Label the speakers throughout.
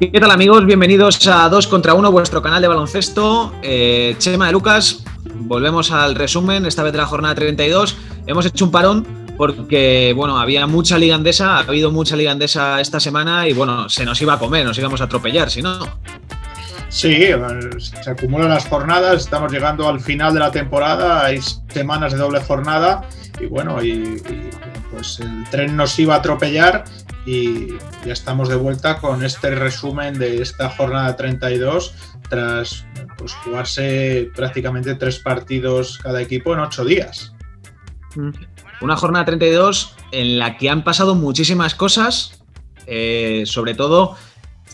Speaker 1: ¿Qué tal amigos? Bienvenidos a 2 contra 1, vuestro canal de baloncesto. Eh, Chema de Lucas, volvemos al resumen, esta vez de la jornada 32. Hemos hecho un parón porque, bueno, había mucha liga andesa, ha habido mucha liga andesa esta semana y, bueno, se nos iba a comer, nos íbamos a atropellar, si no.
Speaker 2: Sí, se acumulan las jornadas, estamos llegando al final de la temporada, hay semanas de doble jornada y, bueno, y, pues el tren nos iba a atropellar y ya estamos de vuelta con este resumen de esta jornada 32 tras pues, jugarse prácticamente tres partidos cada equipo en ocho días.
Speaker 1: Mm. Una jornada 32 en la que han pasado muchísimas cosas, eh, sobre todo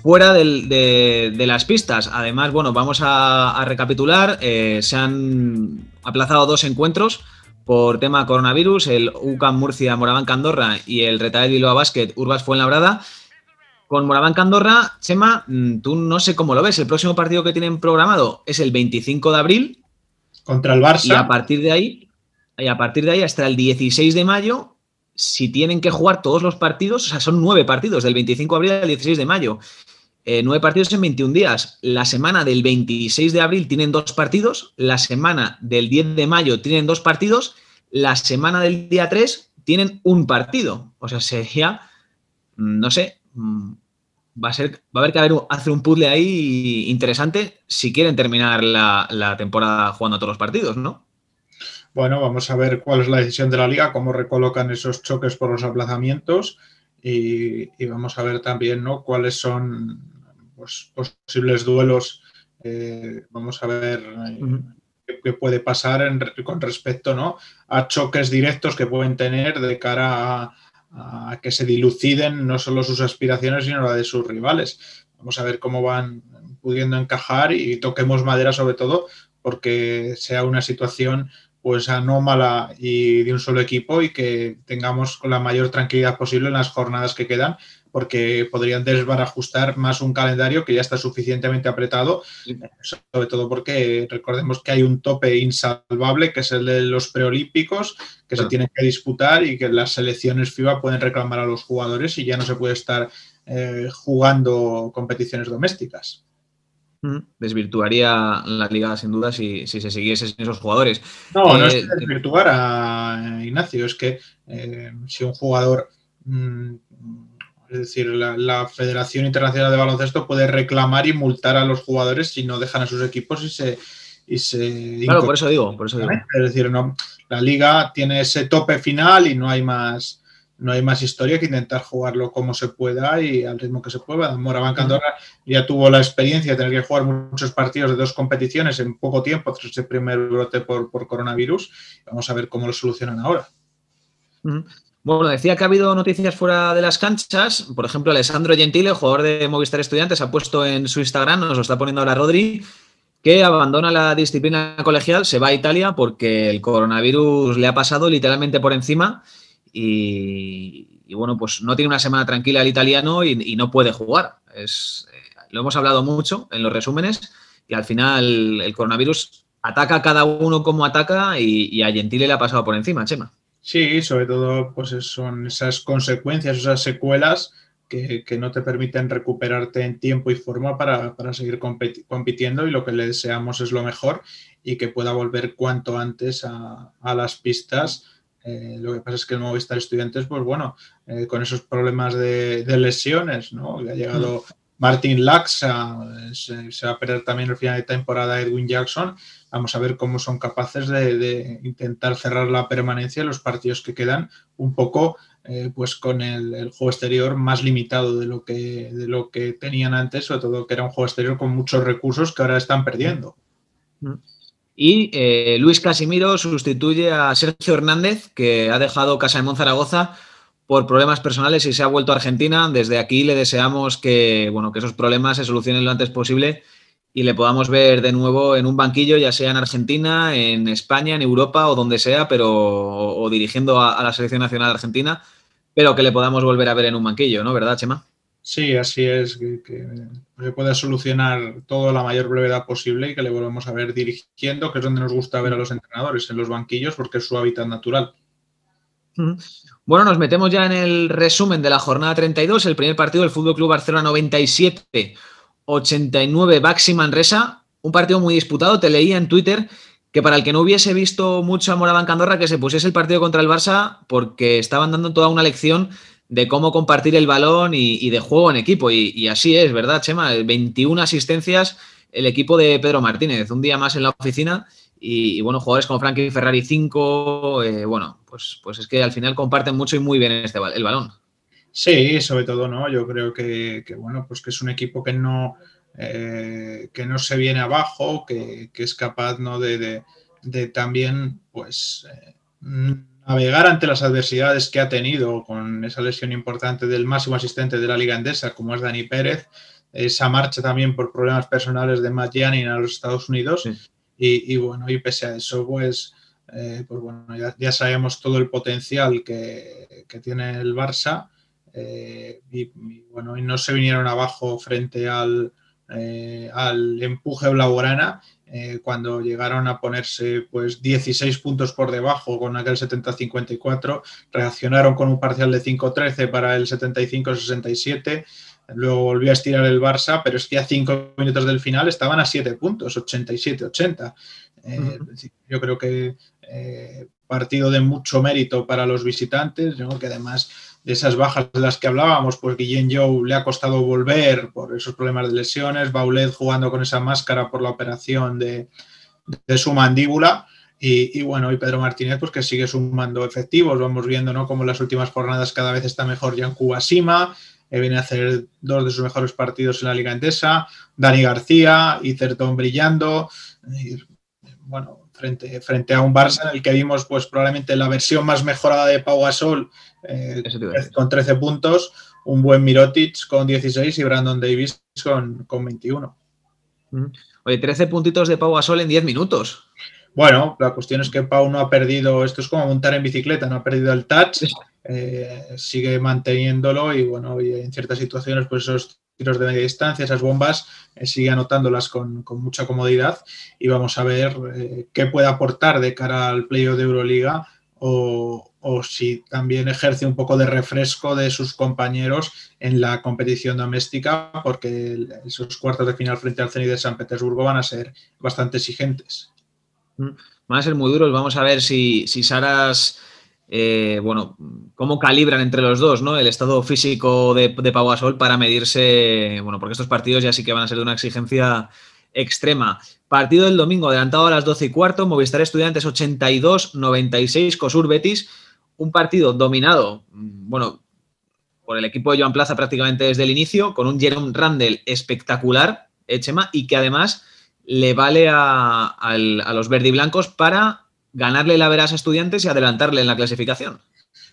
Speaker 1: fuera de, las pistas. Además, bueno, vamos a, recapitular. Eh, se han aplazado dos encuentros por tema coronavirus, el UCAM Murcia, Moraván Candorra y el Retail Bilbao Basket, Urbas Fuenlabrada. Con Moraván Candorra, Chema, mm, tú no sé cómo lo ves. El próximo partido que tienen programado es el 25 de abril.
Speaker 2: Contra el Barça.
Speaker 1: Y a partir de ahí, y a partir de ahí hasta el 16 de mayo, si tienen que jugar todos los partidos, o sea, son nueve partidos, del 25 de abril al 16 de mayo. Eh, nueve partidos en 21 días. La semana del 26 de abril tienen dos partidos, la semana del 10 de mayo tienen dos partidos, la semana del día 3 tienen un partido. O sea, sería, mm, no sé, mm, va a, ser, va a haber que hacer un puzzle ahí interesante si quieren terminar la, temporada jugando todos los partidos, ¿no?
Speaker 2: Bueno, vamos a ver cuál es la decisión de la liga, cómo recolocan esos choques por los aplazamientos y, vamos a ver también ¿no? cuáles son pues, posibles duelos. Eh, vamos a ver eh, qué, puede pasar con respecto ¿no? a choques directos que pueden tener de cara a, que se diluciden no solo sus aspiraciones, sino la de sus rivales. Vamos a ver cómo van pudiendo encajar y toquemos madera sobre todo porque sea una situación pues anómala y de un solo equipo y que tengamos la mayor tranquilidad posible en las jornadas que quedan, porque podrían desbarajustar más un calendario que ya está suficientemente apretado, sobre todo porque recordemos que hay un tope insalvable, que es el de los preolímpicos, que se tienen que disputar y que las selecciones FIBA pueden reclamar a los jugadores y ya no se puede estar eh, jugando competiciones domésticas
Speaker 1: desvirtuaría la liga sin duda si, se siguiese sin esos jugadores.
Speaker 2: No, no es eh, desvirtuar a Ignacio, es que eh, si un jugador, mm, es decir, la, Federación Internacional de Baloncesto puede reclamar y multar a los jugadores si no dejan a sus equipos y se... Y se
Speaker 1: claro, por eso digo, por eso digo.
Speaker 2: Es decir, no, la liga tiene ese tope final y no hay más no hay más historia que intentar jugarlo como se pueda y al ritmo que se pueda. Moraván Candorra ya tuvo la experiencia de tener que jugar muchos partidos de dos competiciones en poco tiempo tras ese primer brote por, coronavirus. Vamos a ver cómo lo solucionan ahora.
Speaker 1: Bueno, decía que ha habido noticias fuera de las canchas. Por ejemplo, Alessandro Gentile, jugador de Movistar Estudiantes, ha puesto en su Instagram, nos lo está poniendo ahora Rodri, que abandona la disciplina colegial, se va a Italia porque el coronavirus le ha pasado literalmente por encima y, bueno, pues no tiene una semana tranquila el italiano y, no puede jugar. Es, eh, lo hemos hablado mucho en los resúmenes y al final el coronavirus ataca a cada uno como ataca y, a Gentile le ha pasado por encima, Chema.
Speaker 2: Sí, sobre todo pues son esas consecuencias, esas secuelas que, no te permiten recuperarte en tiempo y forma para, seguir compitiendo y lo que le deseamos es lo mejor y que pueda volver cuanto antes a, a las pistas eh, lo que pasa es que el Movistar Estudiantes, pues bueno, eh, con esos problemas de, lesiones, ¿no? ha llegado mm. Martin Laxa, se, va a perder también el final de temporada Edwin Jackson. Vamos a ver cómo son capaces de, intentar cerrar la permanencia en los partidos que quedan un poco eh, pues con el, juego exterior más limitado de lo, que, de lo que tenían antes, sobre todo que era un juego exterior con muchos recursos que ahora están perdiendo.
Speaker 1: Mm. Y eh, Luis Casimiro sustituye a Sergio Hernández, que ha dejado Casa de Monzaragoza por problemas personales y se ha vuelto a Argentina. Desde aquí le deseamos que, bueno, que esos problemas se solucionen lo antes posible y le podamos ver de nuevo en un banquillo, ya sea en Argentina, en España, en Europa o donde sea, pero o, dirigiendo a, la selección nacional argentina, pero que le podamos volver a ver en un banquillo, ¿no? ¿Verdad, Chema?
Speaker 2: Sí, así es, que, se pueda solucionar todo a la mayor brevedad posible y que le volvamos a ver dirigiendo, que es donde nos gusta ver a los entrenadores, en los banquillos, porque es su hábitat natural.
Speaker 1: Bueno, nos metemos ya en el resumen de la jornada 32. El primer partido del Fútbol Club Barcelona 97, 89 Baxi Manresa. Un partido muy disputado. Te leía en Twitter que para el que no hubiese visto mucho a Moraban Candorra, que se pusiese el partido contra el Barça porque estaban dando toda una lección de cómo compartir el balón y, de juego en equipo. Y, así es, ¿verdad, Chema? 21 asistencias el equipo de Pedro Martínez, un día más en la oficina. Y, bueno, jugadores como Frankie Ferrari 5, eh, bueno, pues, pues es que al final comparten mucho y muy bien este, el balón.
Speaker 2: Sí, sobre todo, ¿no? Yo creo que, bueno, pues que es un equipo que no, eh, que no se viene abajo, que, es capaz, ¿no? De, también, pues, eh, navegar ante las adversidades que ha tenido con esa lesión importante del máximo asistente de la Liga Endesa, como es Dani Pérez, esa marcha también por problemas personales de Matt Janin a los Estados Unidos. Y, bueno, y pese a eso, pues, eh, pues bueno, ya, sabemos todo el potencial que, tiene el Barça. Eh, y, bueno, y no se vinieron abajo frente al, eh, al empuje blaugrana eh, cuando llegaron a ponerse pues 16 puntos por debajo con aquel 70-54, reaccionaron con un parcial de 5-13 para el 75-67, luego volvió a estirar el Barça, pero es que a 5 minutos del final estaban a 7 puntos, 87-80. Eh, yo creo que eh, partido de mucho mérito para los visitantes, que además de esas bajas de las que hablábamos, pues Guillén Joe le ha costado volver por esos problemas de lesiones, Baulet jugando con esa máscara por la operación de, su mandíbula. Y, bueno, y Pedro Martínez, pues que sigue sumando efectivos. Vamos viendo, ¿no? Como en las últimas jornadas cada vez está mejor Jan Kubasima, eh, viene a hacer dos de sus mejores partidos en la Liga Endesa, Dani García, y brillando. bueno, frente, frente a un Barça en el que vimos, pues probablemente la versión más mejorada de Pau Gasol eh, con 13 puntos, un buen Mirotic con 16 y Brandon Davis con, con 21.
Speaker 1: Oye, 13 puntitos de Pau Gasol en 10 minutos.
Speaker 2: Bueno, la cuestión es que Pau no ha perdido, esto es como montar en bicicleta, no ha perdido el touch, eh, sigue manteniéndolo y bueno, y en ciertas situaciones pues esos tiros de media distancia, esas bombas, eh, sigue anotándolas con, mucha comodidad y vamos a ver qué puede aportar de cara al playoff de Euroliga o, si también ejerce un poco de refresco de sus compañeros en la competición doméstica, porque esos cuartos de final frente al Zenit de San Petersburgo van a ser bastante exigentes.
Speaker 1: Mm, van a ser muy duros. Vamos a ver si, Saras, eh, bueno, cómo calibran entre los dos, ¿no? El estado físico de, de Pau para medirse, bueno, porque estos partidos ya sí que van a ser de una exigencia extrema. Partido del domingo, adelantado a las 12 y cuarto, Movistar Estudiantes 82-96, Cosur Betis, un partido dominado, bueno, por el equipo de Joan Plaza prácticamente desde el inicio, con un Jerome Randall espectacular, Echema, y que además le vale a, los verdiblancos para ganarle la veras a estudiantes y adelantarle en la clasificación.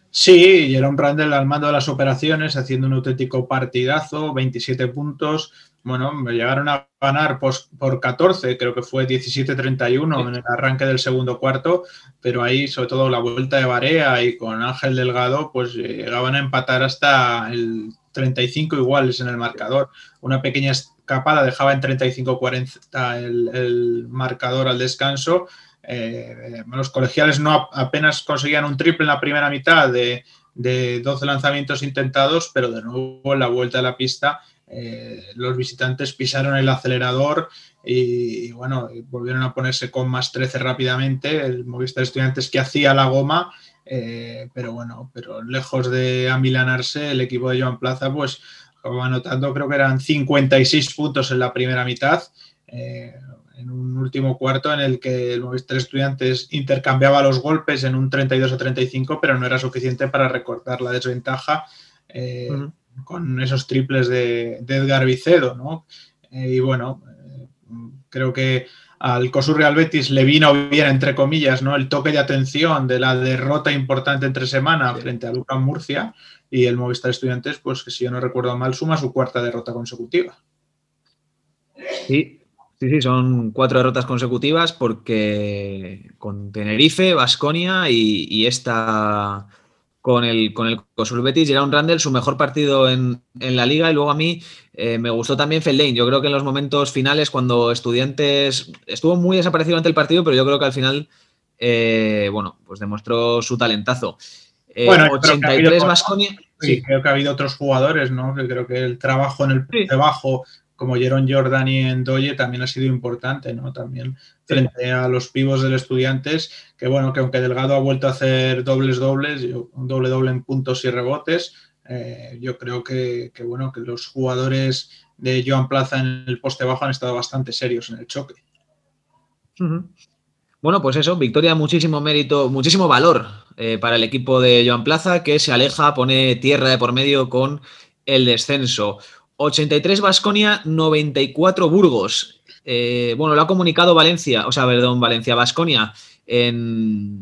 Speaker 2: Sí, Jerome Randall al mando de las operaciones, haciendo un auténtico partidazo, 27 puntos, bueno, me llegaron a ganar por 14, creo que fue 17-31 en el arranque del segundo cuarto, pero ahí, sobre todo la vuelta de Barea y con Ángel Delgado, pues llegaban a empatar hasta el 35 iguales en el marcador. Una pequeña escapada dejaba en 35-40 el, marcador al descanso. Eh, los colegiales no apenas conseguían un triple en la primera mitad de, de 12 lanzamientos intentados, pero de nuevo en la vuelta a la pista eh, los visitantes pisaron el acelerador y, bueno, volvieron a ponerse con más 13 rápidamente. El Movistar Estudiantes que hacía la goma, eh, pero bueno, pero lejos de amilanarse, el equipo de Joan Plaza, pues acababa anotando, creo que eran 56 puntos en la primera mitad. Eh, en un último cuarto en el que el Movistar Estudiantes intercambiaba los golpes en un 32 a 35, pero no era suficiente para recortar la desventaja con esos triples de, Edgar Vicedo, ¿no? Eh, y bueno, eh, creo que al COSUR Real Betis le vino bien, entre comillas, ¿no? El toque de atención de la derrota importante entre semana frente a Lucas Murcia y el Movistar Estudiantes, pues que si yo no recuerdo mal, suma su cuarta derrota consecutiva.
Speaker 1: Sí, sí, sí, son cuatro derrotas consecutivas porque con Tenerife, Vasconia y, y esta con el, con el Cosul Betis, un Randall, su mejor partido en, la liga y luego a mí eh, me gustó también Fellain. Yo creo que en los momentos finales, cuando Estudiantes estuvo muy desaparecido ante el partido, pero yo creo que al final, eh, bueno, pues demostró su talentazo. bueno, 83 Vasconia.
Speaker 2: Sí, creo que ha habido otros jugadores, ¿no? Que creo que el trabajo en el de bajo, como Jeron Jordan y Endoye, también ha sido importante, ¿no? También frente a los pivos del Estudiantes, que bueno, que aunque Delgado ha vuelto a hacer dobles dobles, un doble doble en puntos y rebotes, eh, yo creo que, bueno, que los jugadores de Joan Plaza en el poste bajo han estado bastante serios en el choque.
Speaker 1: Bueno, pues eso, victoria, muchísimo mérito, muchísimo valor eh, para el equipo de Joan Plaza, que se aleja, pone tierra de por medio con el descenso. 83 Vasconia, 94 Burgos. Eh, bueno, lo ha comunicado Valencia, o sea, perdón, Valencia, Vasconia,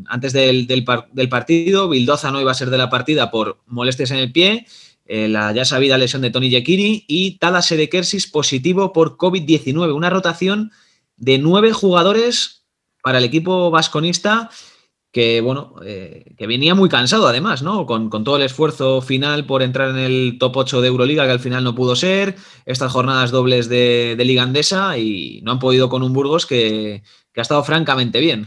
Speaker 1: antes del, partido. Bildoza no iba a ser de la partida por molestias en el pie, eh, la ya sabida lesión de Tony Yekiri y Tada Sedekersis positivo por COVID-19. Una rotación de nueve jugadores para el equipo vasconista que, bueno, eh, que venía muy cansado además, ¿no? Con, todo el esfuerzo final por entrar en el top 8 de Euroliga, que al final no pudo ser, estas jornadas dobles de, Liga Andesa y no han podido con un Burgos que, ha estado francamente bien.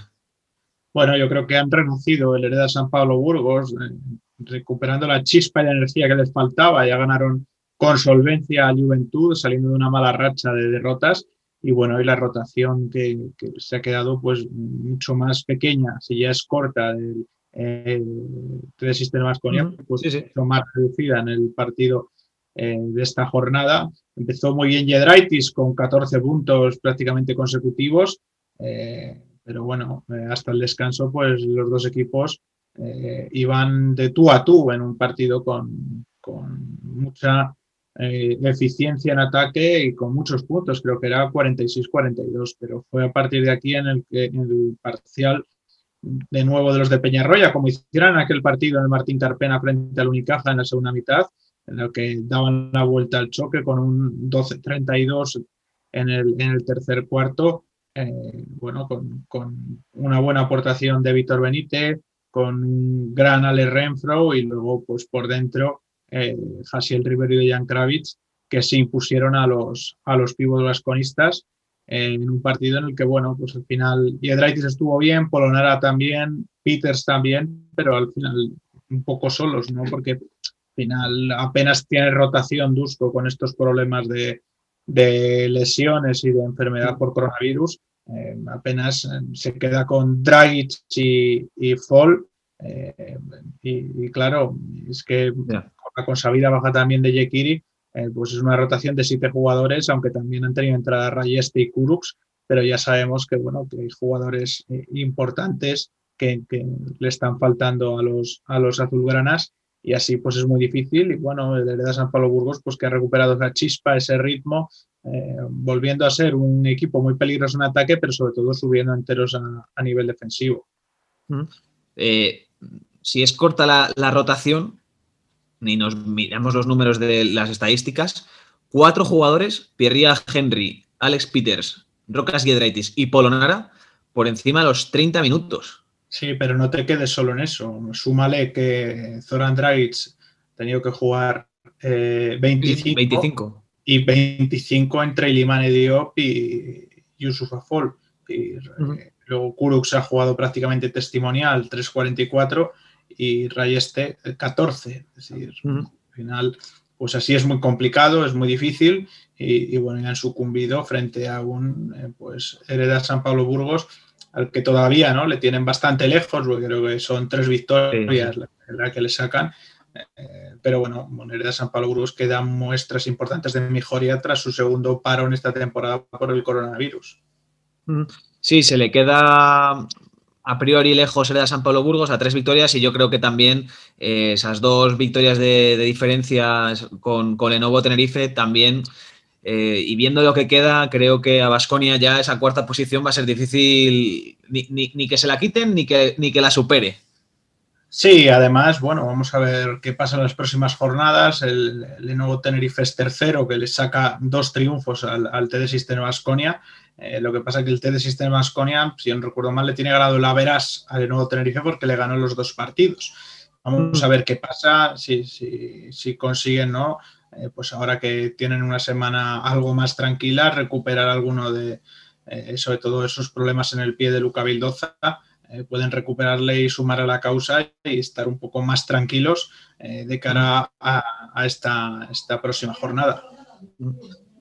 Speaker 2: Bueno, yo creo que han renunciado el Hereda San Pablo Burgos, eh, recuperando la chispa y la energía que les faltaba. Ya ganaron con solvencia a Juventud, saliendo de una mala racha de derrotas y bueno, y la rotación que, se ha quedado pues mucho más pequeña, si ya es corta del eh, sistema con pues mucho más reducida en el partido eh, de esta jornada. Empezó muy bien Jedraitis con 14 puntos prácticamente consecutivos, eh, pero bueno, eh, hasta el descanso pues los dos equipos iban de tú a tú en un partido con, con mucha eh, eficiencia en ataque y con muchos puntos, creo que era 46-42, pero fue a partir de aquí en el, en el parcial de nuevo de los de Peñarroya, como hicieron aquel partido en el Martín Carpena frente al Unicaja en la segunda mitad, en el que daban la vuelta al choque con un 12-32 en el, en el tercer cuarto, eh, bueno, con, con, una buena aportación de Víctor Benítez, con un gran Ale Renfro y luego pues por dentro eh, Hasiel Rivero y Jan Kravitz, que se impusieron a los, a los pibos vasconistas en un partido en el que, bueno, pues al final Yedraitis estuvo bien, Polonara también, Peters también, pero al final un poco solos, ¿no? Porque al final apenas tiene rotación Dusko con estos problemas de, lesiones y de enfermedad por coronavirus. Eh, apenas eh, se queda con Dragic y, y Fall. Y, claro, es que con Sabida baja también de Yekiri, eh, pues es una rotación de siete jugadores, aunque también han tenido entrada Rayeste y Kurux, pero ya sabemos que, bueno, que hay jugadores eh, importantes que, le están faltando a los, a los azulgranas y así pues es muy difícil. Y bueno, el Hereda San Pablo Burgos pues que ha recuperado esa chispa, ese ritmo, eh, volviendo a ser un equipo muy peligroso en ataque, pero sobre todo subiendo enteros a, nivel defensivo.
Speaker 1: Si es corta la, la, rotación, ni nos miramos los números de las estadísticas, cuatro jugadores, Pierre Henry, Alex Peters, Rocas Giedraitis y Polonara, por encima de los 30 minutos.
Speaker 2: Sí, pero no te quedes solo en eso. Súmale que Zoran Dragic ha tenido que jugar 25, eh, 25, y 25 entre Iliman Diop y Yusuf Afol. Y, eh, Luego Kurux ha jugado prácticamente testimonial, 3.44 y Rayeste 14. Eh, es decir, al final, pues así es muy complicado, es muy difícil y, bueno, ya han sucumbido frente a un eh, pues Hereda San Pablo Burgos al que todavía no le tienen bastante lejos, porque creo que son tres victorias la, que le sacan. Eh, pero bueno, Moneda San Pablo Burgos quedan muestras importantes de mejoría tras su segundo paro en esta temporada por el coronavirus.
Speaker 1: Sí, se le queda a priori lejos era San Pablo Burgos a tres victorias y yo creo que también eh, esas dos victorias de, diferencia con, con, Lenovo Tenerife también eh, y viendo lo que queda creo que a Basconia ya esa cuarta posición va a ser difícil ni, que se la quiten ni que, ni que la supere.
Speaker 2: Sí, además, bueno, vamos a ver qué pasa en las próximas jornadas. El, Lenovo Tenerife es tercero, que le saca dos triunfos al, al TD Sistema Basconia eh, lo que pasa es que el T de Sistema Asconia, si no recuerdo mal, le tiene ganado la Veras al nuevo Tenerife porque le ganó los dos partidos. Vamos a ver qué pasa, si, si, consiguen, ¿no? Eh, pues ahora que tienen una semana algo más tranquila, recuperar alguno de, eh, sobre todo esos problemas en el pie de Luca Vildoza, eh, pueden recuperarle y sumar a la causa y estar un poco más tranquilos eh, de cara a, esta, esta, próxima jornada.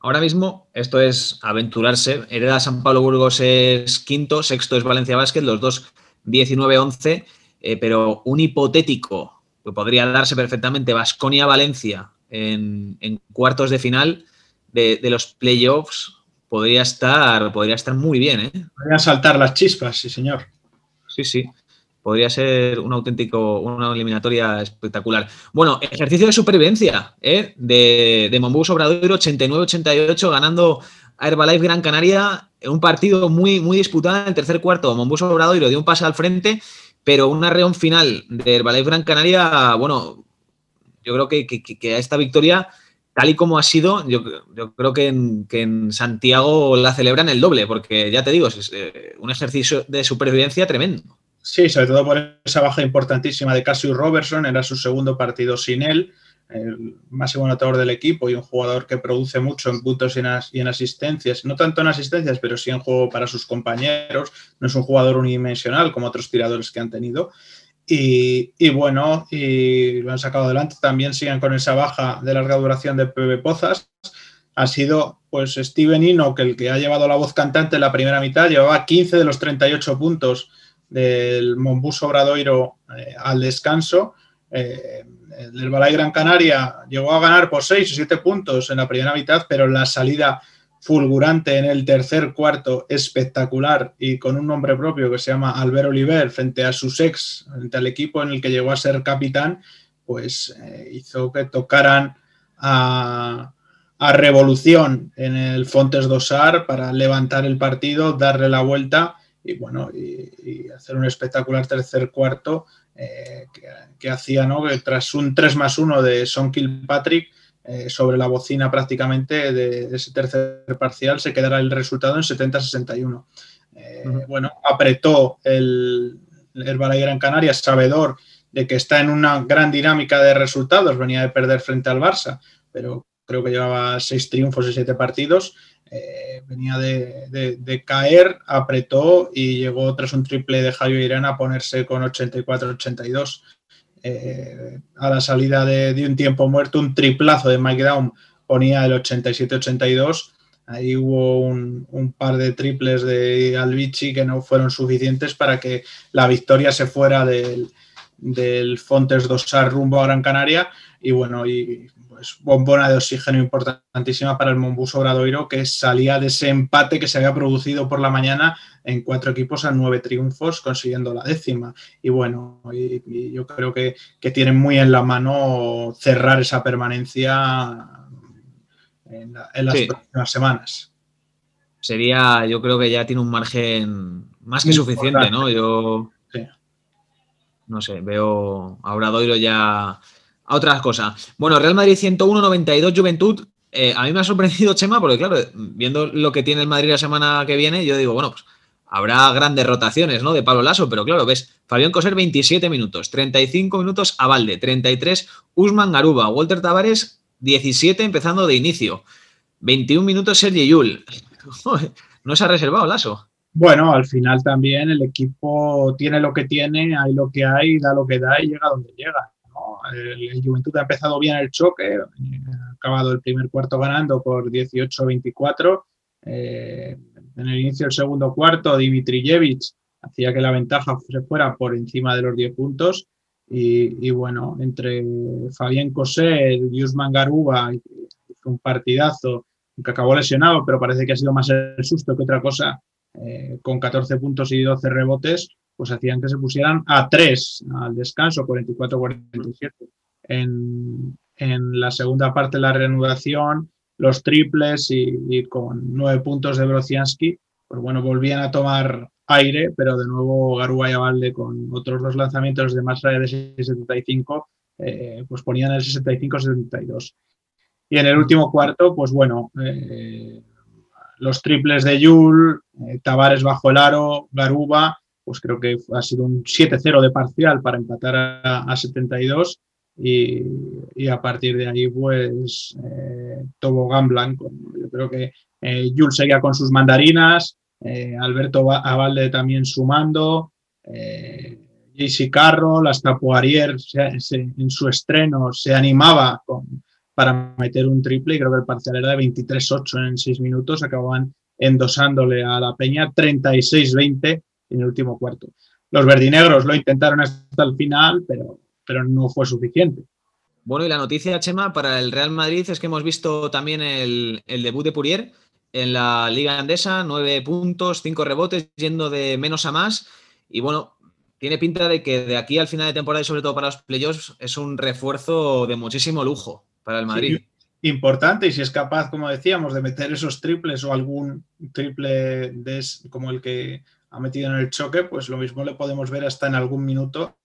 Speaker 1: Ahora mismo esto es aventurarse. Hereda San Pablo Burgos es quinto, sexto es Valencia Basket, los dos 19-11, eh, pero un hipotético que podría darse perfectamente Vasconia-Valencia en, cuartos de final de, de los playoffs podría estar, podría estar muy bien. ¿eh?
Speaker 2: Podrían saltar las chispas, sí, señor.
Speaker 1: Sí, sí. Podría ser un auténtico, una eliminatoria espectacular. Bueno, ejercicio de supervivencia ¿eh? de, de Monbus Obradoiro, 89-88, ganando a Herbalife Gran Canaria. Un partido muy, muy disputado en el tercer cuarto. Monbus Obradoiro dio un pase al frente, pero una reón final de Herbalife Gran Canaria, bueno, yo creo que, que a esta victoria tal y como ha sido, yo, creo que en, Santiago la celebran el doble, porque ya te digo, es eh, un ejercicio de supervivencia tremendo.
Speaker 2: Sí, sobre todo por esa baja importantísima de Cassius Robertson, era su segundo partido sin él, el máximo anotador del equipo y un jugador que produce mucho en puntos y en, asistencias, no tanto en asistencias, pero sí en juego para sus compañeros, no es un jugador unidimensional como otros tiradores que han tenido. Y, bueno, y lo han sacado adelante. También siguen con esa baja de larga duración de PB Pozas. Ha sido pues Steven Enoch el que ha llevado la voz cantante en la primera mitad. Llevaba 15 de los 38 puntos del Monbus Obradoiro eh, al descanso. Eh, el Balay Gran Canaria llegó a ganar por 6 o 7 puntos en la primera mitad, pero la salida fulgurante en el tercer cuarto, espectacular y con un nombre propio que se llama Albert Oliver frente a sus ex, frente al equipo en el que llegó a ser capitán, pues eh, hizo que tocaran a, revolución en el Fontes Dosar para levantar el partido, darle la vuelta y bueno, y, hacer un espectacular tercer cuarto eh, que, hacía, ¿no? Que tras un 3 más 1 de Son Kilpatrick, eh, sobre la bocina prácticamente de, ese tercer parcial, se quedará el resultado en 70-61. Eh, bueno, apretó el, el Gran Canaria, sabedor de que está en una gran dinámica de resultados, venía de perder frente al Barça, pero creo que llevaba seis triunfos y siete partidos, eh, venía de, caer, apretó y llegó tras un triple de Javier Irán a ponerse con 84-82. Eh, a la salida de, un tiempo muerto, un triplazo de Mike Down ponía el 87-82. Ahí hubo un, par de triples de Albici que no fueron suficientes para que la victoria se fuera del, del Fontes Dosar rumbo a Gran Canaria. Y bueno, y pues, bombona de oxígeno importantísima para el Monbus Obradoiro, que salía de ese empate que se había producido por la mañana en cuatro equipos a nueve triunfos, consiguiendo la décima. Y bueno, y, yo creo que, tienen muy en la mano cerrar esa permanencia en, las próximas semanas.
Speaker 1: Sería, yo creo que ya tiene un margen más que suficiente, ¿no? Yo no sé, veo a Obradoiro ya a otras cosas. Bueno, Real Madrid 101-92 Juventud. Eh, a mí me ha sorprendido Chema, porque claro, viendo lo que tiene el Madrid la semana que viene, yo digo, bueno, pues habrá grandes rotaciones, ¿no? De Pablo Lasso, pero claro, ves, Fabián Coser 27 minutos, 35 minutos a Valde, 33 Usman Garuba, Walter Tavares 17 empezando de inicio, 21 minutos Sergi Yul. no se ha reservado Lasso.
Speaker 2: Bueno, al final también el equipo tiene lo que tiene, hay lo que hay, da lo que da y llega donde llega. El, Juventud ha empezado bien el choque, ha acabado el primer cuarto ganando por 18-24. Eh, en el inicio del segundo cuarto, Dimitrijevic hacía que la ventaja se fuera por encima de los 10 puntos. Y, bueno, entre Fabián Cosé y Usman Garuba, un partidazo que acabó lesionado, pero parece que ha sido más el susto que otra cosa, eh, con 14 puntos y 12 rebotes, pues hacían que se pusieran a 3 al descanso, 44-47. En, en, la segunda parte de la reanudación, los triples y, con 9 puntos de Brociansky, pues bueno, volvían a tomar aire, pero de nuevo Garúa y Avalde con otros dos lanzamientos de más de 6.75, eh, pues ponían el 65-72. Y en el último cuarto, pues bueno, eh, los triples de Yul, eh, Tavares bajo el aro, Garuba, pues creo que ha sido un 7-0 de parcial para empatar a, 72 y, a partir de ahí pues eh, tobogán. Yo creo que eh, Jules seguía con sus mandarinas, eh, Alberto Avalde también sumando, Eh, JC Carroll, hasta Poirier en su estreno se animaba para meter un triple y creo que el parcial era de 23-8 en 6 minutos, acababan endosándole a la Peña 36-20 en el último cuarto. Los verdinegros lo intentaron hasta el final, pero, pero no fue suficiente.
Speaker 1: Bueno, y la noticia, Chema, para el Real Madrid es que hemos visto también el, debut de Purier en la Liga Andesa, nueve puntos, cinco rebotes, yendo de menos a más. Y bueno, tiene pinta de que de aquí al final de temporada y sobre todo para los playoffs es un refuerzo de muchísimo lujo para el Madrid.
Speaker 2: importante y si es capaz, como decíamos, de meter esos triples o algún triple de, como el que ha metido en el choque, pues lo mismo le podemos ver hasta en algún minuto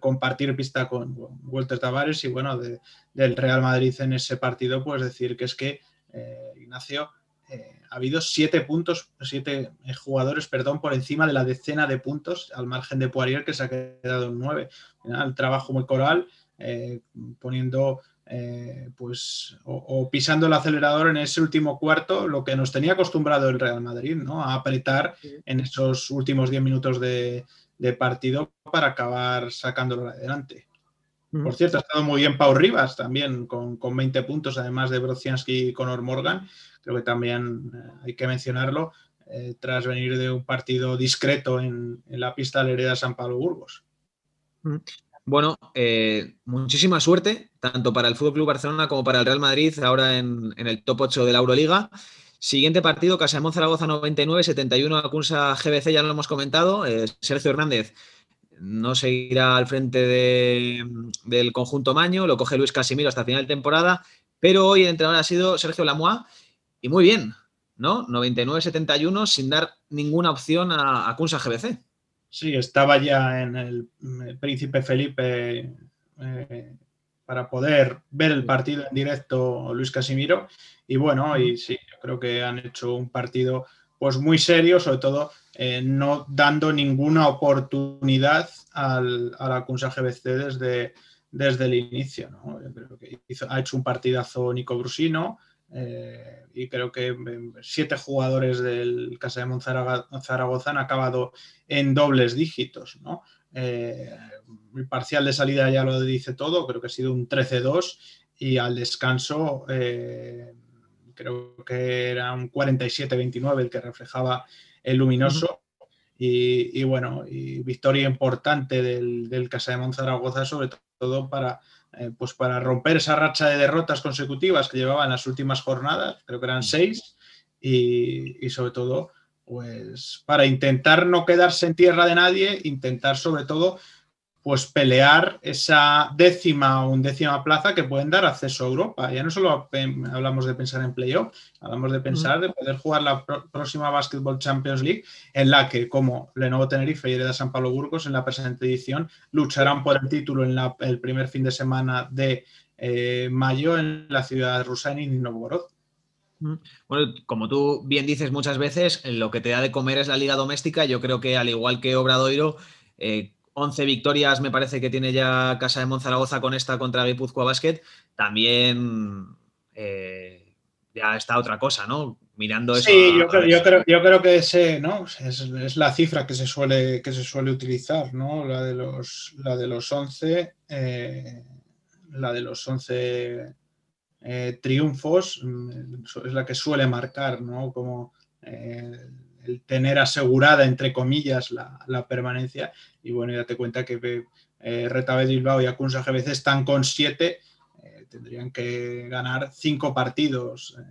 Speaker 2: compartir pista con Walter Tavares y bueno, del Real Madrid en ese partido, pues decir que es que eh, Ignacio eh, ha habido siete puntos, siete eh, jugadores, perdón, por encima de la decena de puntos al margen de Poirier que se ha quedado en nueve. El trabajo muy coral, poniendo pues o, pisando el acelerador en ese último cuarto, lo que nos tenía acostumbrado el Real Madrid, ¿no? A apretar en esos últimos diez minutos de, de partido para acabar sacándolo adelante. Por cierto, ha estado muy bien Pau Rivas también, con, 20 puntos, además de Brociansky y Conor Morgan. Creo que también eh, hay que mencionarlo, eh, tras venir de un partido discreto en, la pista de Hereda San Pablo Burgos.
Speaker 1: Bueno, eh, muchísima suerte, tanto para el Fútbol Club Barcelona como para el Real Madrid, ahora en, el top 8 de la Euroliga. Siguiente partido, Casamón Zaragoza 99, 71 Acunsa GBC, ya lo hemos comentado. Eh, Sergio Hernández no seguirá al frente del conjunto Maño, lo coge Luis Casimiro hasta final de temporada, pero hoy el entrenador ha sido Sergio Lamois y muy bien, ¿no? 99-71 sin dar ninguna opción a Acunsa GBC.
Speaker 2: Sí, estaba ya en el, Príncipe Felipe eh, para poder ver el partido en directo Luis Casimiro y bueno, y sí, yo creo que han hecho un partido pues muy serio, sobre todo eh, no dando ninguna oportunidad al, a la Cunsa GBC desde, desde el inicio. ¿no? creo que ha hecho un partidazo Nico Brusino eh, y creo que eh, siete jugadores del Casa de Monzaragoza han acabado en dobles dígitos. ¿no? el parcial de salida ya lo dice todo, creo que ha sido un 13-2 y al descanso creo que era un 47-29 el que reflejaba el luminoso. y, bueno, y victoria importante del, del Casa de Monzaragoza, sobre todo para, eh, pues para romper esa racha de derrotas consecutivas que llevaba en las últimas jornadas, creo que eran seis, y, y sobre todo, pues para intentar no quedarse en tierra de nadie, intentar sobre todo pues pelear esa décima o undécima plaza que pueden dar acceso a Europa. Ya no solo hablamos de pensar en playoff, hablamos de pensar de poder jugar la próxima Basketball Champions League, en la que, como Lenovo Tenerife y Hereda San Pablo Burgos, en la presente edición, lucharán por el título en el primer fin de semana de eh, mayo en la ciudad de Rusani y Novgorod.
Speaker 1: Bueno, como tú bien dices muchas veces, lo que te da de comer es la liga doméstica. Yo creo que al igual que Obradoiro, eh, 11 victorias me parece que tiene ya Casa de Monzaragoza con esta contra Guipúzcoa Basket, también eh, ya está otra cosa, ¿no? Mirando eso.
Speaker 2: Sí, yo, creo, que ese, ¿no? Es, la cifra que se suele, que se suele utilizar, ¿no? La de los, la de los 11, eh, la de los 11 eh, triunfos mm, es la que suele marcar, ¿no? Como el tener asegurada, entre comillas, la, permanencia. Y bueno, date cuenta que eh, Retabet Bilbao y Acunsa GBC están con siete, eh, tendrían que ganar cinco partidos eh,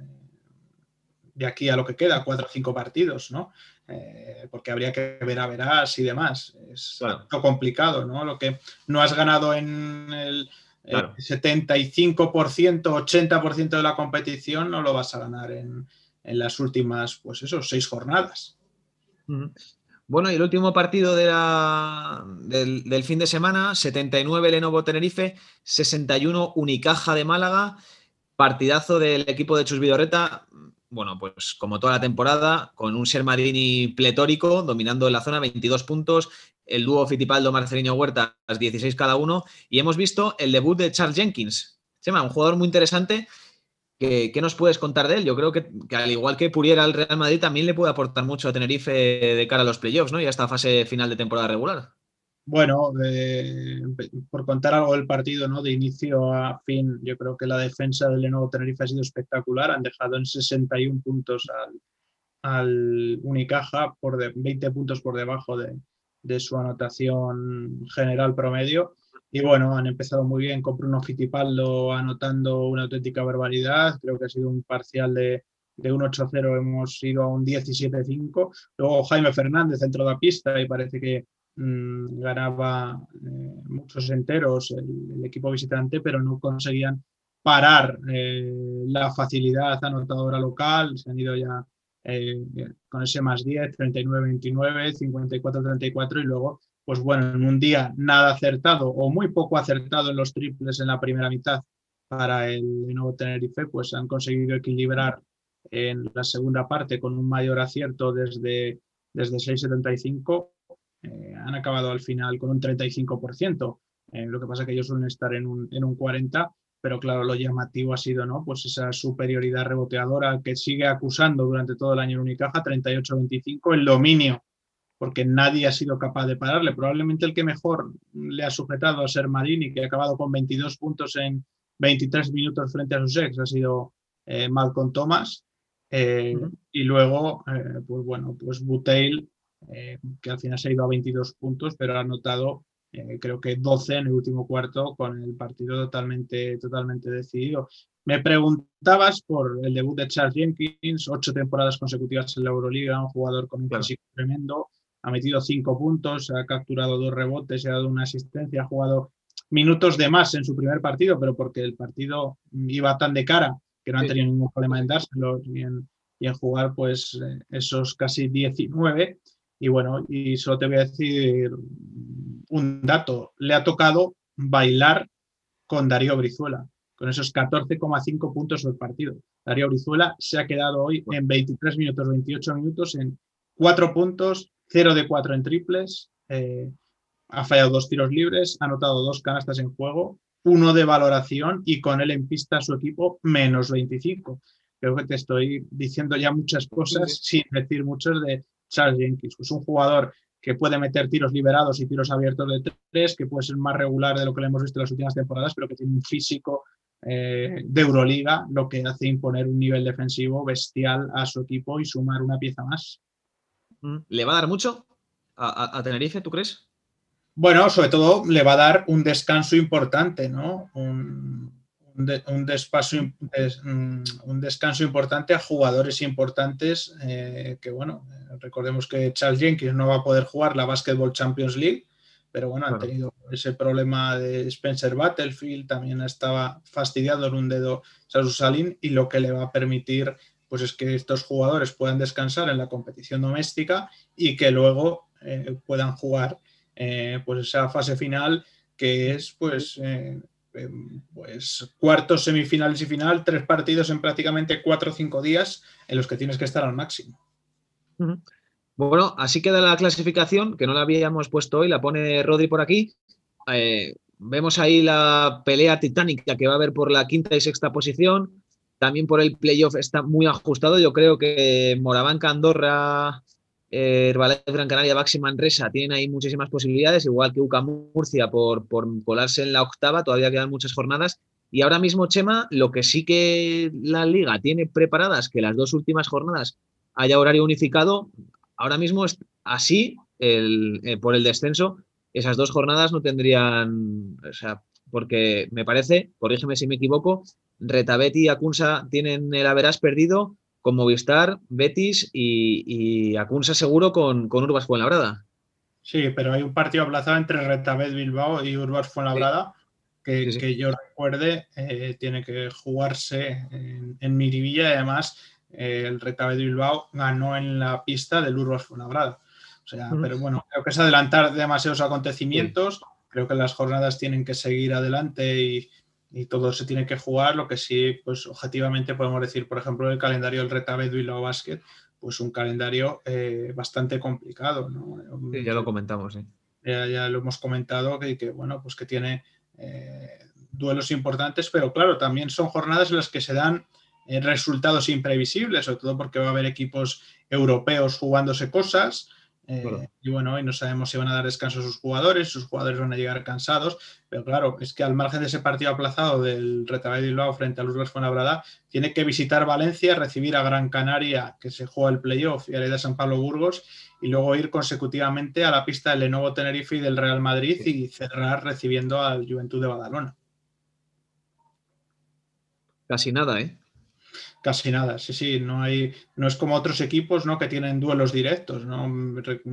Speaker 2: de aquí a lo que queda, cuatro o cinco partidos, ¿no? Eh, porque habría que ver a verás y demás. Es claro. complicado, ¿no? Lo que no has ganado en el 75%, 80% de la competición, no lo vas a ganar en, en las últimas, pues eso, seis jornadas.
Speaker 1: Bueno, y el último partido de del, fin de semana, 79 Lenovo Tenerife, 61 Unicaja de Málaga, partidazo del equipo de Chus Vidorreta, bueno, pues como toda la temporada, con un Sermarini pletórico, dominando en la zona 22 puntos, el dúo Fitipaldo Marcelino Huerta, 16 cada uno, y hemos visto el debut de Charles Jenkins, un jugador muy interesante ¿Qué, nos puedes contar de él? Yo creo que, al igual que Puriera al Real Madrid, también le puede aportar mucho a Tenerife de cara a los playoffs, ¿no? Y a esta fase final de temporada regular.
Speaker 2: Bueno, por contar algo del partido, ¿no? De inicio a fin, yo creo que la defensa del Lenovo Tenerife ha sido espectacular. Han dejado en 61 puntos al, Unicaja, por 20 puntos por debajo de, de su anotación general promedio. Y bueno, han empezado muy bien con Bruno Fittipaldo anotando una auténtica barbaridad. Creo que ha sido un parcial de, de un 8-0, hemos ido a un 17-5. Luego Jaime Fernández, centro de la pista, y parece que mmm, ganaba eh, muchos enteros el, equipo visitante, pero no conseguían parar eh, la facilidad anotadora local. Se han ido ya eh, con ese más 10, 39-29, 54-34 y luego pues bueno, en un día nada acertado o muy poco acertado en los triples en la primera mitad para el nuevo Tenerife, pues han conseguido equilibrar en la segunda parte con un mayor acierto desde, desde 6,75. Eh, han acabado al final con un 35%. Eh, lo que pasa es que ellos suelen estar en un, en un 40%, pero claro, lo llamativo ha sido ¿no? pues esa superioridad reboteadora que sigue acusando durante todo el año en Unicaja, 38-25, el dominio porque nadie ha sido capaz de pararle. Probablemente el que mejor le ha sujetado a ser Marini, que ha acabado con 22 puntos en 23 minutos frente a sus ex, ha sido eh, Malcolm Thomas. Eh, y luego, eh, pues bueno, pues Buteil, que al final se ha ido a 22 puntos, pero ha anotado creo que 12 en el último cuarto con el partido totalmente, totalmente decidido. Me preguntabas por el debut de Charles Jenkins, ocho temporadas consecutivas en la Euroliga, un jugador con un físico tremendo, ha metido cinco puntos, ha capturado dos rebotes, ha dado una asistencia, ha jugado minutos de más en su primer partido, pero porque el partido iba tan de cara que no han tenido ningún problema en dárselo y en, jugar pues eh, esos casi 19. Y bueno, y solo te voy a decir un dato, le ha tocado bailar con Darío Brizuela, con esos 14,5 puntos del partido. Darío Brizuela se ha quedado hoy en 23 minutos, 28 minutos, en 4 puntos, 0 de 4 en triples, eh, ha fallado dos tiros libres, ha anotado dos canastas en juego, uno de valoración y con él en pista su equipo menos 25. Creo que te estoy diciendo ya muchas cosas sin decir muchos de Charles Jenkins. Es un jugador que puede meter tiros liberados y tiros abiertos de tres, que puede ser más regular de lo que le hemos visto en las últimas temporadas, pero que tiene un físico eh, de Euroliga, lo que hace imponer un nivel defensivo bestial a su equipo y sumar una pieza más.
Speaker 1: ¿Le va a dar mucho a, Tenerife, tú crees?
Speaker 2: Bueno, sobre todo le va a dar un descanso importante, ¿no? Un, un, despaso, mm, un descanso importante a jugadores importantes eh, que, bueno, recordemos que Charles Jenkins no va a poder jugar la Basketball Champions League, pero bueno, han tenido ese problema de Spencer Battlefield, también estaba fastidiado en un dedo Salin y lo que le va a permitir pues es que estos jugadores puedan descansar en la competición doméstica y que luego eh, puedan jugar eh, pues esa fase final que es pues, eh, em, pues cuartos, semifinales y final, tres partidos en prácticamente cuatro o cinco días en los que tienes que estar al máximo.
Speaker 1: Bueno, así queda la clasificación, que no la habíamos puesto hoy, la pone Rodri por aquí. vemos ahí la pelea titánica que va a haber por la quinta y sexta posición. También por el playoff está muy ajustado. Yo creo que Moravanca, Andorra, eh, Herbalife Gran Canaria, Baxi Manresa tienen ahí muchísimas posibilidades, igual que UCA Murcia por, por colarse en la octava. Todavía quedan muchas jornadas. Y ahora mismo, Chema, lo que sí que la liga tiene preparadas, que las dos últimas jornadas haya horario unificado, ahora mismo es así, eh, por el descenso, esas dos jornadas no tendrían, o sea, porque me parece, corrígeme si me equivoco, Retabeti y Acunsa tienen el haberás perdido con Movistar, Betis y, Acunsa seguro con, con Urbas Fuenlabrada.
Speaker 2: Sí, pero hay un partido aplazado entre Retabet Bilbao y Urbas Fuenlabrada que, que, yo recuerde eh, tiene que jugarse en, Miribilla y además eh, el Retabet Bilbao ganó en la pista del Urbas Fuenlabrada. O sea, pero bueno, creo que es adelantar demasiados acontecimientos. Creo que las jornadas tienen que seguir adelante y, y todo se tiene que jugar. Lo que sí, pues objetivamente podemos decir, por ejemplo, el calendario del Retabed Bilbao Basket, pues un calendario eh, bastante complicado. ¿no?
Speaker 1: ya lo comentamos, sí.
Speaker 2: Ya, lo hemos comentado que, que, bueno, pues que tiene eh, duelos importantes, pero claro, también son jornadas en las que se dan resultados imprevisibles, sobre todo porque va a haber equipos europeos jugándose cosas. Eh, y bueno, y no sabemos si van a dar descanso a sus jugadores, sus jugadores van a llegar cansados, pero claro, es que al margen de ese partido aplazado del Retabay Bilbao frente a Los Fuenlabrada, tiene que visitar Valencia, recibir a Gran Canaria, que se juega el playoff, y a la de San Pablo Burgos, y luego ir consecutivamente a la pista del Lenovo Tenerife y del Real Madrid y cerrar recibiendo al Juventud de Badalona.
Speaker 1: Casi nada, ¿eh?
Speaker 2: Casi nada, sí, sí, no hay, no es como otros equipos, ¿no? Que tienen duelos directos, ¿no?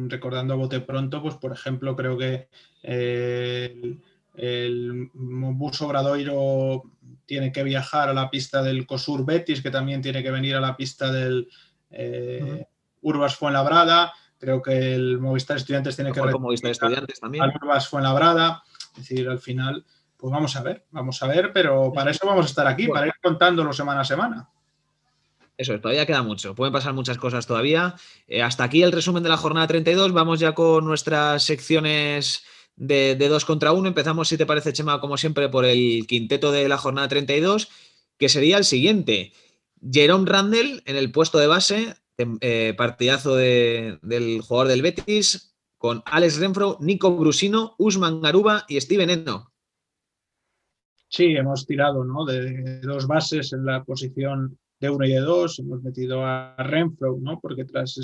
Speaker 2: Recordando a bote pronto, pues por ejemplo, creo que eh, el, bus Obradoiro tiene que viajar a la pista del COSUR Betis, que también tiene que venir a la pista del eh, Urbas Fuenlabrada. Creo que el Movistar Estudiantes tiene que
Speaker 1: Movistar Estudiantes también.
Speaker 2: Al Urbas Fuenlabrada. Es decir, al final, pues vamos a ver, vamos a ver, pero para eso vamos a estar aquí, para ir contándolo semana a semana.
Speaker 1: Eso, todavía queda mucho. Pueden pasar muchas cosas todavía. Eh, hasta aquí el resumen de la jornada 32. Vamos ya con nuestras secciones de, dos contra uno. Empezamos, si te parece, Chema, como siempre, por el quinteto de la jornada 32, que sería el siguiente. Jerome Randall en el puesto de base, eh, partidazo del jugador del Betis, con Alex Renfro, Nico Brusino, Usman Garuba y Steven Eno.
Speaker 2: Sí, hemos tirado ¿no? de dos bases en la posición de uno y de dos, hemos metido a Renfro, ¿no? porque tras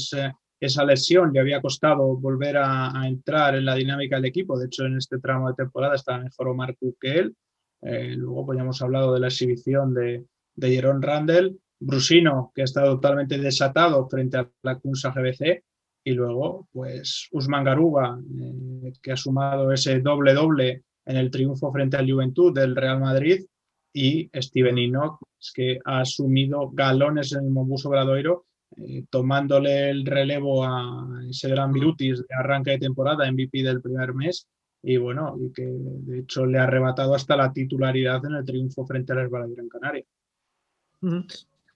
Speaker 2: esa lesión le había costado volver a, entrar en la dinámica del equipo, de hecho en este tramo de temporada está mejor Omar Cook que él, eh, luego pues ya hemos hablado de la exhibición de, de Jerón Randall, Brusino, que ha estado totalmente desatado frente a la Kunsa GBC, y luego pues Usman Garuba, eh, que ha sumado ese doble-doble en el triunfo frente al Juventud del Real Madrid, y Steven Enoch, que ha asumido galones en el Mombus Obradoiro, eh, tomándole el relevo a ese gran Virutis de arranque de temporada, MVP del primer mes, y bueno, y que de hecho le ha arrebatado hasta la titularidad en el triunfo frente al Herbal Gran Canaria.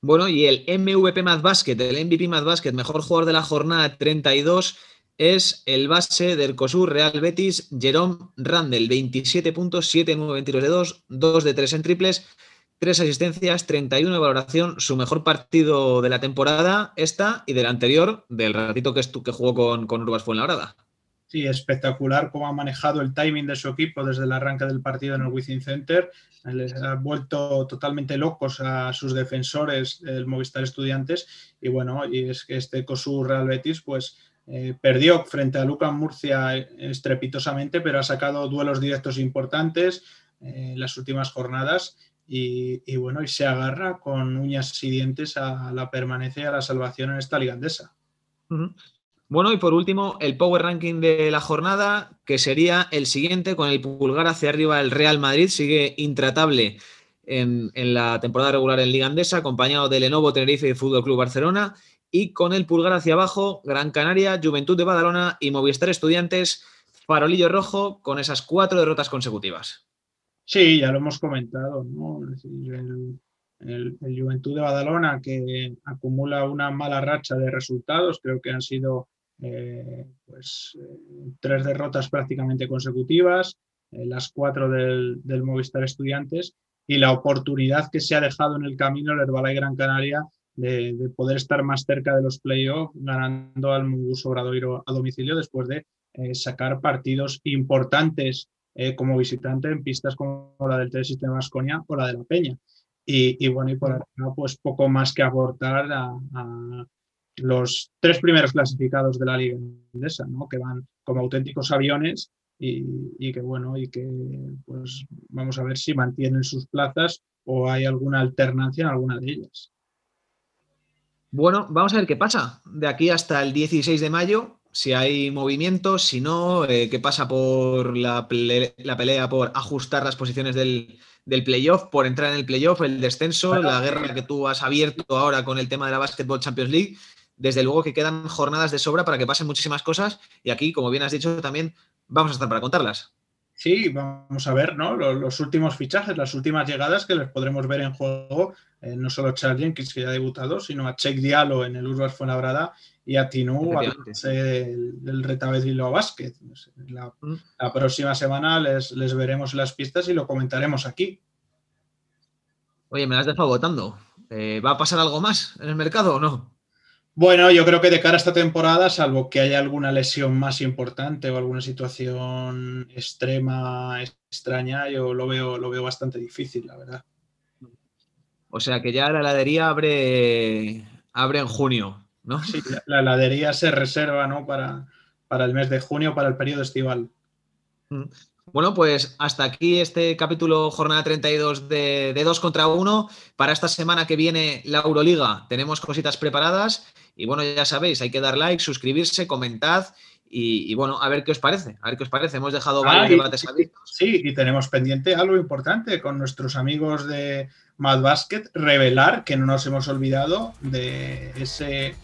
Speaker 1: Bueno, y el MVP más Basket, el MVP más Basket, mejor jugador de la jornada 32, es el base del COSUR Real Betis, Jerome Randall, 27 puntos, 7 9 tiros de 2, 2 de 3 en triples, 3 asistencias, 31 de valoración, su mejor partido de la temporada, esta y del anterior, del ratito que, que jugó con, con Urbas Fuenlabrada.
Speaker 2: Sí, espectacular cómo ha manejado el timing de su equipo desde el arranque del partido en el Wizzing Center. Les ha vuelto totalmente locos a sus defensores, el Movistar Estudiantes. Y bueno, y es que este COSUR Real Betis, pues eh, perdió frente a Lucas Murcia estrepitosamente, pero ha sacado duelos directos importantes eh, en las últimas jornadas y, bueno, y se agarra con uñas y dientes a la permanencia y a la salvación en esta ligandesa.
Speaker 1: Bueno, y por último, el Power Ranking de la jornada, que sería el siguiente, con el pulgar hacia arriba el Real Madrid, sigue intratable en, la temporada regular en Liga Andesa, acompañado de Lenovo Tenerife y Fútbol Club Barcelona, y con el pulgar hacia abajo, Gran Canaria, Juventud de Badalona y Movistar Estudiantes, farolillo rojo con esas cuatro derrotas consecutivas.
Speaker 2: Sí, ya lo hemos comentado, ¿no? el, Juventud de Badalona que acumula una mala racha de resultados, creo que han sido eh, pues, eh, tres derrotas prácticamente consecutivas, eh, las cuatro del, del, Movistar Estudiantes, y la oportunidad que se ha dejado en el camino el Herbalife Gran Canaria de, poder estar más cerca de los playoffs, ganando al Mungus Obradoiro a domicilio después de eh, sacar partidos importantes eh, como visitante en pistas como la del Telesistema Asconia o la de la Peña. Y, bueno, y por acá, pues poco más que aportar a, los tres primeros clasificados de la Liga Endesa, ¿no? que van como auténticos aviones y, y, que bueno, y que pues vamos a ver si mantienen sus plazas o hay alguna alternancia en alguna de ellas.
Speaker 1: Bueno, vamos a ver qué pasa de aquí hasta el 16 de mayo, si hay movimientos, si no, eh, qué pasa por la, pelea por ajustar las posiciones del, playoff, por entrar en el playoff, el descenso, la guerra que tú has abierto ahora con el tema de la Basketball Champions League. Desde luego que quedan jornadas de sobra para que pasen muchísimas cosas y aquí, como bien has dicho, también vamos a estar para contarlas.
Speaker 2: Sí, vamos a ver ¿no? los, últimos fichajes, las últimas llegadas que les podremos ver en juego, eh, no solo a Charles Jenkins, que ya ha debutado, sino a Check Diallo en el Urbas Fuenlabrada y a Tinu del Retabez Bilbao Basket. La, mm. la, próxima semana les, veremos las pistas y lo comentaremos aquí.
Speaker 1: Oye, me las has dejado votando. Eh, ¿Va a pasar algo más en el mercado o no?
Speaker 2: Bueno, yo creo que de cara a esta temporada, salvo que haya alguna lesión más importante o alguna situación extrema, extraña, yo lo veo, lo veo bastante difícil, la verdad.
Speaker 1: O sea que ya la heladería abre, abre en junio, ¿no?
Speaker 2: Sí, la, heladería se reserva, ¿no? Para, para el mes de junio, para el periodo estival.
Speaker 1: Bueno, pues hasta aquí este capítulo jornada 32 de, de 2 contra 1. Para esta semana que viene la Euroliga tenemos cositas preparadas y bueno, ya sabéis, hay que dar like, suscribirse, comentad y, bueno, a ver qué os parece. A ver qué os parece. Hemos dejado varios ah, debates abiertos.
Speaker 2: Sí, y tenemos pendiente algo importante con nuestros amigos de Mad Basket, revelar que no nos hemos olvidado de ese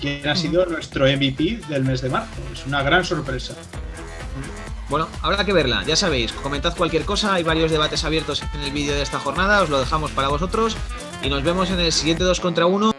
Speaker 2: quién ha sido nuestro MVP del mes de marzo. Es una gran sorpresa.
Speaker 1: Bueno, habrá que verla, ya sabéis, comentad cualquier cosa, hay varios debates abiertos en el vídeo de esta jornada, os lo dejamos para vosotros y nos vemos en el siguiente 2 contra 1